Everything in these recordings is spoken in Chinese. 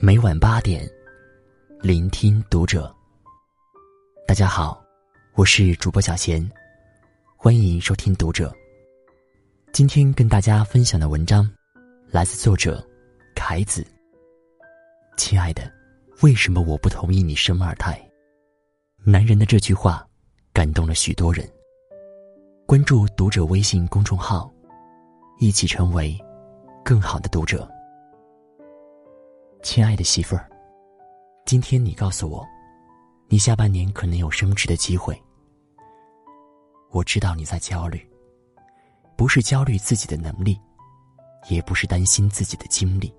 每晚八点，聆听读者。大家好，我是主播小贤，欢迎收听读者。今天跟大家分享的文章来自作者凯子。亲爱的，为什么我不同意你生二胎？男人的这句话感动了许多人。关注读者微信公众号，一起成为更好的读者。亲爱的媳妇儿，今天你告诉我，你下半年可能有升职的机会。我知道你在焦虑，不是焦虑自己的能力，也不是担心自己的精力，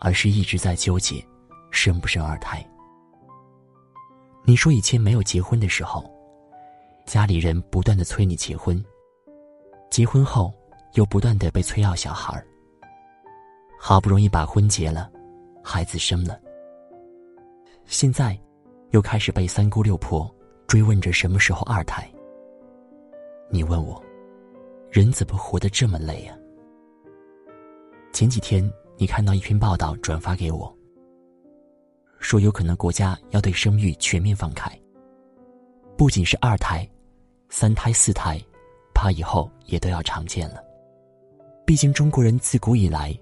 而是一直在纠结生不生二胎。你说以前没有结婚的时候，家里人不断的催你结婚，结婚后又不断的被催要小孩儿。好不容易把婚结了，孩子生了。现在，又开始被三姑六婆追问着什么时候二胎。你问我，人怎么活得这么累呀？前几天你看到一篇报道转发给我，说有可能国家要对生育全面放开，不仅是二胎，三胎四胎，怕以后也都要常见了。毕竟中国人自古以来。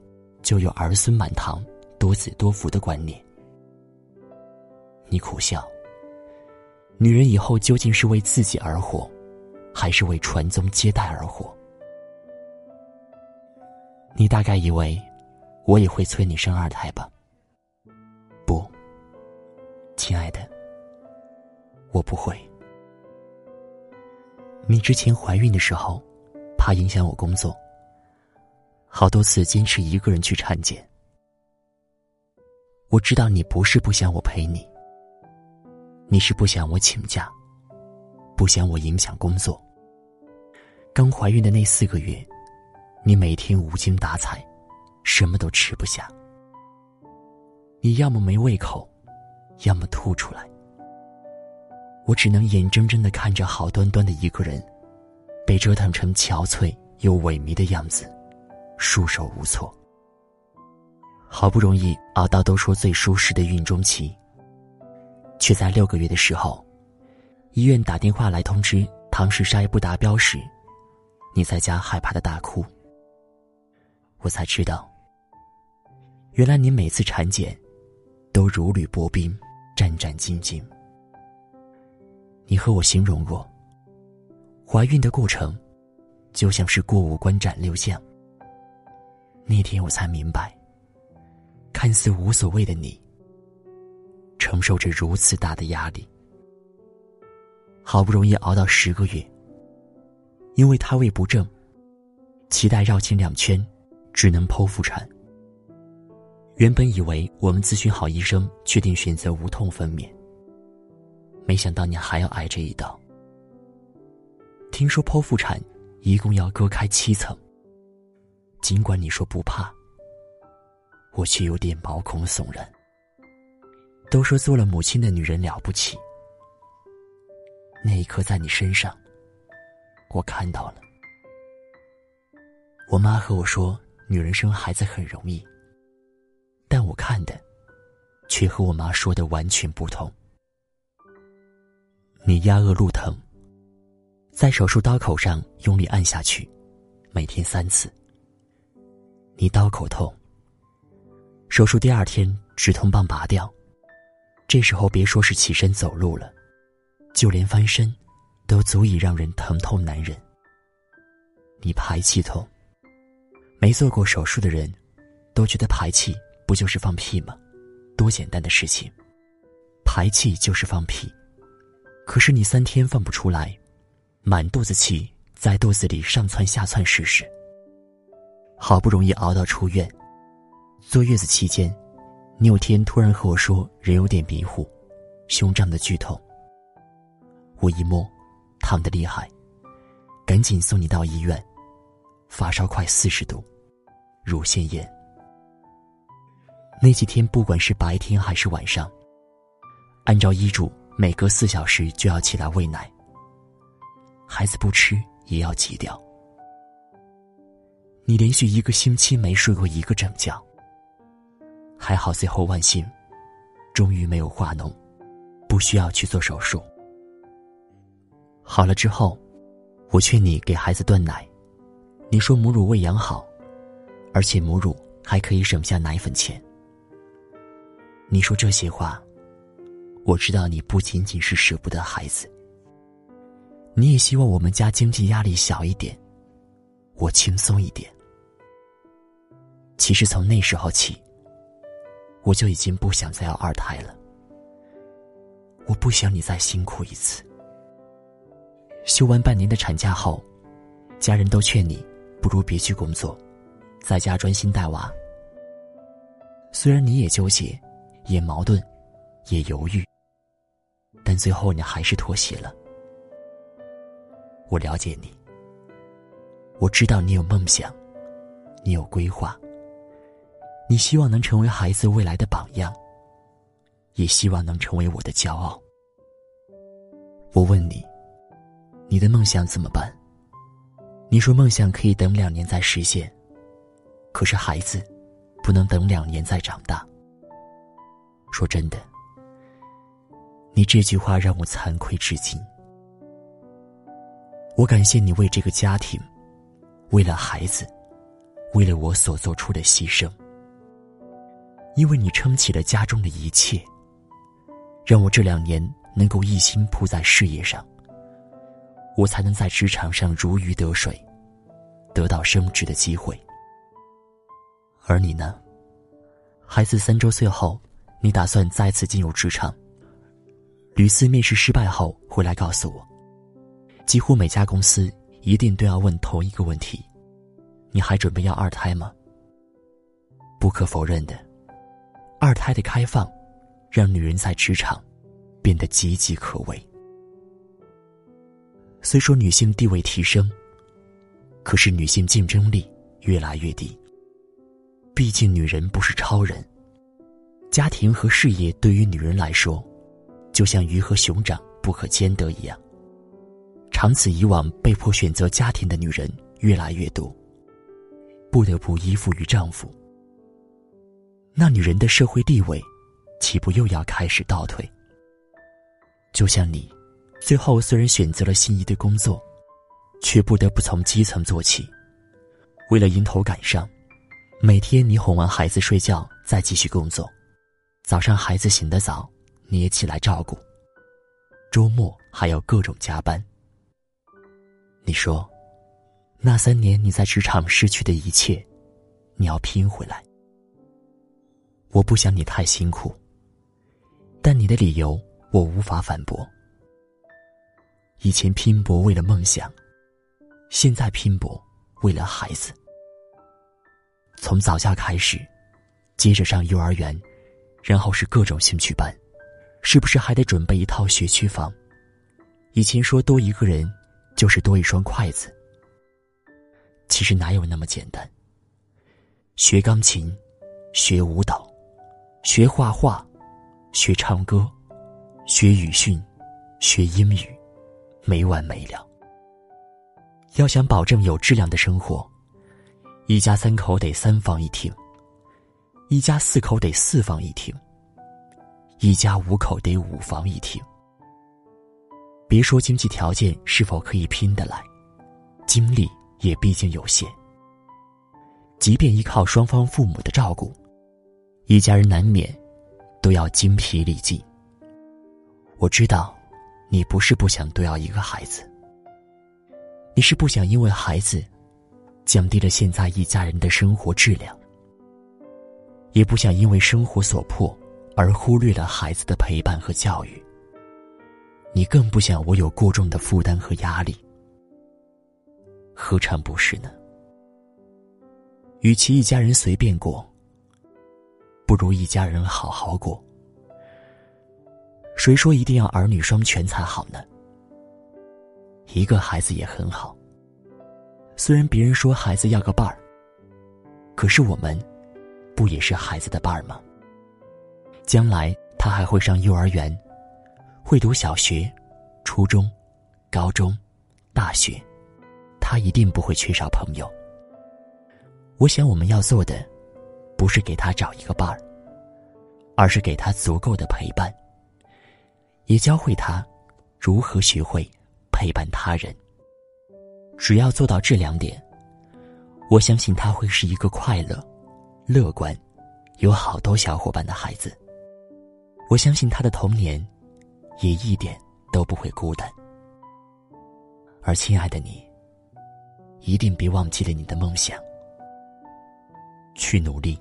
就有儿孙满堂、多子多福的观念。你苦笑。女人以后究竟是为自己而活，还是为传宗接代而活？你大概以为，我也会催你生二胎吧？不，亲爱的，我不会。你之前怀孕的时候，怕影响我工作。好多次坚持一个人去产检。我知道你不是不想我陪你，你是不想我请假，不想我影响工作。刚怀孕的那四个月，你每天无精打采，什么都吃不下。你要么没胃口，要么吐出来。我只能眼睁睁的看着好端端的一个人，被折腾成憔悴又萎靡的样子。束手无措，好不容易熬到都说最舒适的孕中期，却在六个月的时候，医院打电话来通知唐氏筛不达标时，你在家害怕的大哭。我才知道，原来你每次产检都如履薄冰，战战兢兢。你和我形容过，怀孕的过程就像是过五关斩六将。那天我才明白，看似无所谓的你，承受着如此大的压力。好不容易熬到十个月，因为胎位不正，脐带绕颈两圈，只能剖腹产。原本以为我们咨询好医生，确定选择无痛分娩，没想到你还要挨这一刀。听说剖腹产一共要割开七层。尽管你说不怕，我却有点毛孔悚然。都说做了母亲的女人了不起，那一刻在你身上，我看到了。我妈和我说，女人生孩子很容易，但我看的，却和我妈说的完全不同。你压恶露疼，在手术刀口上用力按下去，每天三次。你刀口痛。手术第二天，止痛棒拔掉，这时候别说是起身走路了，就连翻身，都足以让人疼痛难忍。你排气痛。没做过手术的人，都觉得排气不就是放屁吗？多简单的事情，排气就是放屁。可是你三天放不出来，满肚子气在肚子里上窜下窜试试。好不容易熬到出院，坐月子期间，你有天突然和我说人有点迷糊，胸胀的剧痛。我一摸，烫的厉害，赶紧送你到医院，发烧快四十度，乳腺炎。那几天不管是白天还是晚上，按照医嘱，每隔四小时就要起来喂奶，孩子不吃也要挤掉。你连续一个星期没睡过一个整觉，还好，最后万幸，终于没有化脓，不需要去做手术。好了之后，我劝你给孩子断奶，你说母乳喂养好，而且母乳还可以省下奶粉钱。你说这些话，我知道你不仅仅是舍不得孩子，你也希望我们家经济压力小一点，我轻松一点。其实从那时候起，我就已经不想再要二胎了。我不想你再辛苦一次。休完半年的产假后，家人都劝你不如别去工作，在家专心带娃。虽然你也纠结，也矛盾，也犹豫，但最后你还是妥协了。我了解你，我知道你有梦想，你有规划，你希望能成为孩子未来的榜样，也希望能成为我的骄傲。我问你。你的梦想怎么办？你说梦想可以等两年再实现，可是孩子不能等两年再长大。说真的，你这句话让我惭愧至今。我感谢你为这个家庭，为了孩子，为了我所做出的牺牲，因为你撑起了家中的一切，让我这两年能够一心扑在事业上。我才能在职场上如鱼得水，得到升职的机会。而你呢？孩子三周岁后，你打算再次进入职场。屡次面试失败后回来告诉我，几乎每家公司一定都要问同一个问题：你还准备要二胎吗？不可否认的，二胎的开放，让女人在职场变得岌岌可危。虽说女性地位提升，可是女性竞争力越来越低。毕竟女人不是超人，家庭和事业对于女人来说，就像鱼和熊掌不可兼得一样。长此以往，被迫选择家庭的女人越来越多，不得不依附于丈夫。那女人的社会地位，岂不又要开始倒退？就像你。最后，虽然选择了心仪的工作，却不得不从基层做起。为了迎头赶上，每天你哄完孩子睡觉，再继续工作。早上孩子醒得早，你也起来照顾。周末还有各种加班。你说，那三年你在职场失去的一切，你要拼回来。我不想你太辛苦，但你的理由我无法反驳。以前拼搏为了梦想，现在拼搏为了孩子。从早教开始，接着上幼儿园，然后是各种兴趣班，是不是还得准备一套学区房？以前说多一个人就是多一双筷子，其实哪有那么简单？学钢琴，学舞蹈，学画画，学唱歌，学语训，学英语。没完没了。要想保证有质量的生活，一家三口得三房一厅，一家四口得四房一厅，一家五口得五房一厅。别说经济条件是否可以拼得来，精力也毕竟有限。即便依靠双方父母的照顾，一家人难免都要精疲力尽。我知道。你不是不想多要一个孩子，你是不想因为孩子降低了现在一家人的生活质量，也不想因为生活所迫而忽略了孩子的陪伴和教育。你更不想我有过重的负担和压力，何尝不是呢？与其一家人随便过，不如一家人好好过。谁说一定要儿女双全才好呢？一个孩子也很好。虽然别人说孩子要个伴儿，可是我们，不也是孩子的伴儿吗？将来他还会上幼儿园，会读小学、初中、高中、大学，他一定不会缺少朋友。我想我们要做的，不是给他找一个伴儿，而是给他足够的陪伴，也教会他如何学会陪伴他人。只要做到这两点，我相信他会是一个快乐、乐观、有好多小伙伴的孩子。我相信他的童年也一点都不会孤单。而亲爱的你，一定别忘记了你的梦想，去努力，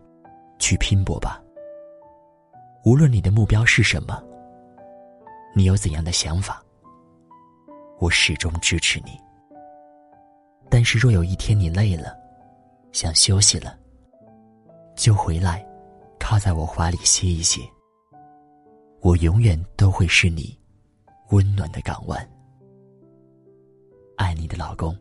去拼搏吧。无论你的目标是什么，你有怎样的想法，我始终支持你。但是，若有一天你累了，想休息了，就回来，靠在我怀里歇一歇。我永远都会是你温暖的港湾。爱你的老公。